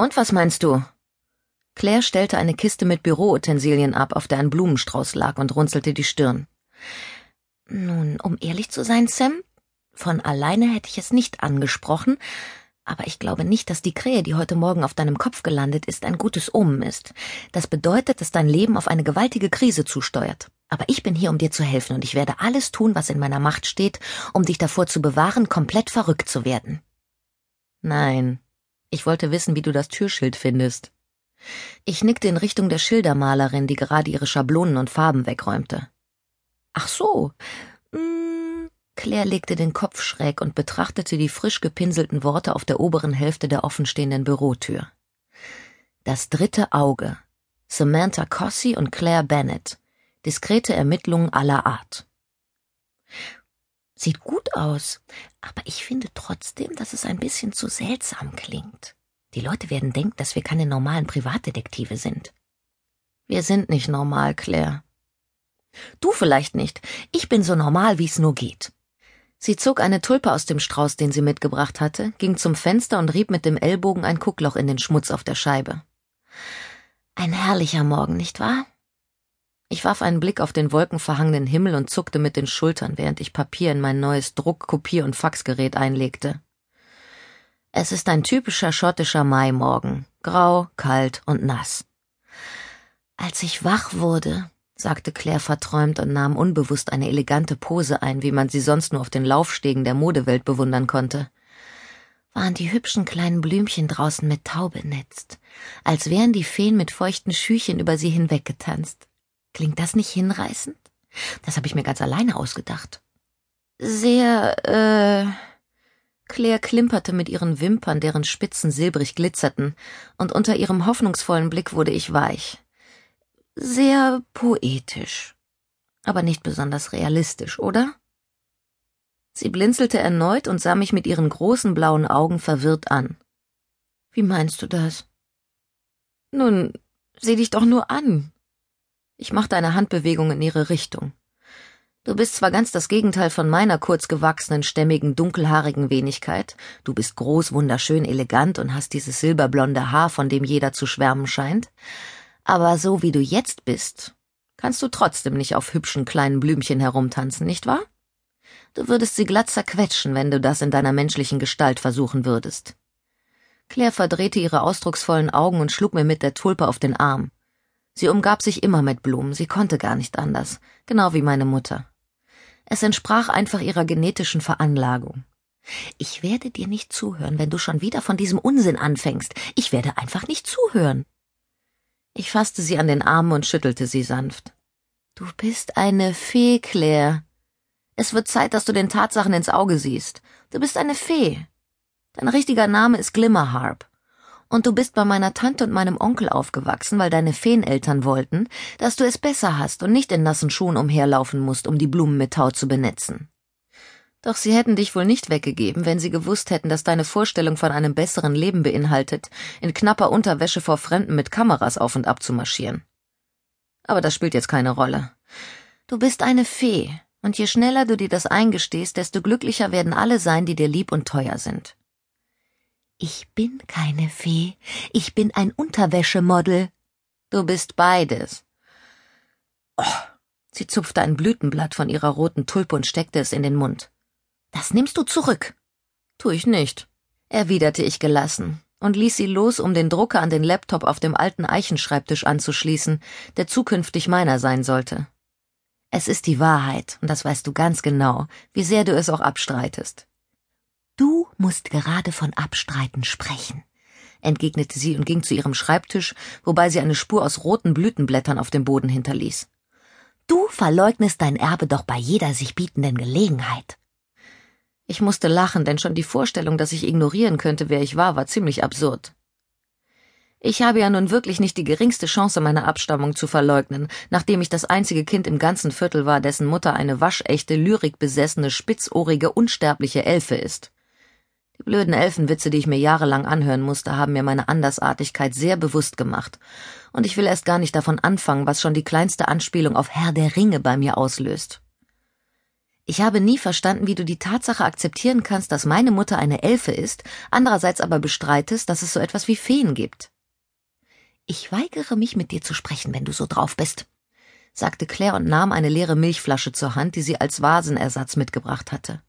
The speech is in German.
Und was meinst du? Claire stellte eine Kiste mit Büroutensilien ab, auf der ein Blumenstrauß lag, und runzelte die Stirn. Nun, um ehrlich zu sein, Sam, von alleine hätte ich es nicht angesprochen, aber ich glaube nicht, dass die Krähe, die heute Morgen auf deinem Kopf gelandet ist, ein gutes Omen ist. Das bedeutet, dass dein Leben auf eine gewaltige Krise zusteuert. Aber ich bin hier, um dir zu helfen, und ich werde alles tun, was in meiner Macht steht, um dich davor zu bewahren, komplett verrückt zu werden. Nein. Ich wollte wissen, wie du das Türschild findest. Ich nickte in Richtung der Schildermalerin, die gerade ihre Schablonen und Farben wegräumte. Ach so. Hm, Claire legte den Kopf schräg und betrachtete die frisch gepinselten Worte auf der oberen Hälfte der offenstehenden Bürotür. Das dritte Auge. Samantha Cossey und Claire Bennett. Diskrete Ermittlungen aller Art. Sieht gut aus, aber ich finde trotzdem, dass es ein bisschen zu seltsam klingt. Die Leute werden denken, dass wir keine normalen Privatdetektive sind. Wir sind nicht normal, Claire. Du vielleicht nicht. Ich bin so normal, wie es nur geht. Sie zog eine Tulpe aus dem Strauß, den sie mitgebracht hatte, ging zum Fenster und rieb mit dem Ellbogen ein Guckloch in den Schmutz auf der Scheibe. Ein herrlicher Morgen, nicht wahr? Ich warf einen Blick auf den wolkenverhangenen Himmel und zuckte mit den Schultern, während ich Papier in mein neues Druck-, Kopier- und Faxgerät einlegte. Es ist ein typischer schottischer Maimorgen, grau, kalt und nass. Als ich wach wurde, sagte Claire verträumt und nahm unbewusst eine elegante Pose ein, wie man sie sonst nur auf den Laufstegen der Modewelt bewundern konnte. Waren die hübschen kleinen Blümchen draußen mit Tau benetzt, als wären die Feen mit feuchten Schüchen über sie hinweggetanzt. Klingt das nicht hinreißend? Das habe ich mir ganz alleine ausgedacht. Sehr, äh. Claire klimperte mit ihren Wimpern, deren Spitzen silbrig glitzerten, und unter ihrem hoffnungsvollen Blick wurde ich weich sehr poetisch, aber nicht besonders realistisch, oder? Sie blinzelte erneut und sah mich mit ihren großen blauen Augen verwirrt an. Wie meinst du das? Nun, sieh dich doch nur an. Ich machte eine Handbewegung in ihre Richtung. Du bist zwar ganz das Gegenteil von meiner kurzgewachsenen, stämmigen, dunkelhaarigen Wenigkeit, du bist groß, wunderschön, elegant und hast dieses silberblonde Haar, von dem jeder zu schwärmen scheint, aber so wie du jetzt bist, kannst du trotzdem nicht auf hübschen kleinen Blümchen herumtanzen, nicht wahr? Du würdest sie glatt zerquetschen, wenn du das in deiner menschlichen Gestalt versuchen würdest. Claire verdrehte ihre ausdrucksvollen Augen und schlug mir mit der Tulpe auf den Arm. Sie umgab sich immer mit Blumen, sie konnte gar nicht anders, genau wie meine Mutter. Es entsprach einfach ihrer genetischen Veranlagung. Ich werde dir nicht zuhören, wenn du schon wieder von diesem Unsinn anfängst. Ich werde einfach nicht zuhören. Ich fasste sie an den Arm und schüttelte sie sanft. Du bist eine Fee, Claire. Es wird Zeit, dass du den Tatsachen ins Auge siehst. Du bist eine Fee. Dein richtiger Name ist Glimmerharp. Und du bist bei meiner Tante und meinem Onkel aufgewachsen, weil deine Feeneltern wollten, dass du es besser hast und nicht in nassen Schuhen umherlaufen musst, um die Blumen mit Tau zu benetzen. Doch sie hätten dich wohl nicht weggegeben, wenn sie gewusst hätten, dass deine Vorstellung von einem besseren Leben beinhaltet, in knapper Unterwäsche vor Fremden mit Kameras auf und ab zu marschieren. Aber das spielt jetzt keine Rolle. Du bist eine Fee, und je schneller du dir das eingestehst, desto glücklicher werden alle sein, die dir lieb und teuer sind. Ich bin keine Fee, ich bin ein Unterwäschemodel. Du bist beides. Oh, sie zupfte ein Blütenblatt von ihrer roten Tulpe und steckte es in den Mund. Das nimmst du zurück. Tu ich nicht, erwiderte ich gelassen und ließ sie los, um den Drucker an den Laptop auf dem alten Eichenschreibtisch anzuschließen, der zukünftig meiner sein sollte. Es ist die Wahrheit, und das weißt du ganz genau, wie sehr du es auch abstreitest. Du musst gerade von Abstreiten sprechen, entgegnete sie und ging zu ihrem Schreibtisch, wobei sie eine Spur aus roten Blütenblättern auf dem Boden hinterließ. Du verleugnest dein Erbe doch bei jeder sich bietenden Gelegenheit. Ich musste lachen, denn schon die Vorstellung, dass ich ignorieren könnte, wer ich war, war ziemlich absurd. Ich habe ja nun wirklich nicht die geringste Chance, meine Abstammung zu verleugnen, nachdem ich das einzige Kind im ganzen Viertel war, dessen Mutter eine waschechte, lyrikbesessene, spitzohrige, unsterbliche Elfe ist. Die blöden Elfenwitze, die ich mir jahrelang anhören musste, haben mir meine Andersartigkeit sehr bewusst gemacht, und ich will erst gar nicht davon anfangen, was schon die kleinste Anspielung auf Herr der Ringe bei mir auslöst. Ich habe nie verstanden, wie du die Tatsache akzeptieren kannst, dass meine Mutter eine Elfe ist, andererseits aber bestreitest, dass es so etwas wie Feen gibt. Ich weigere mich, mit dir zu sprechen, wenn du so drauf bist, sagte Claire und nahm eine leere Milchflasche zur Hand, die sie als Vasenersatz mitgebracht hatte.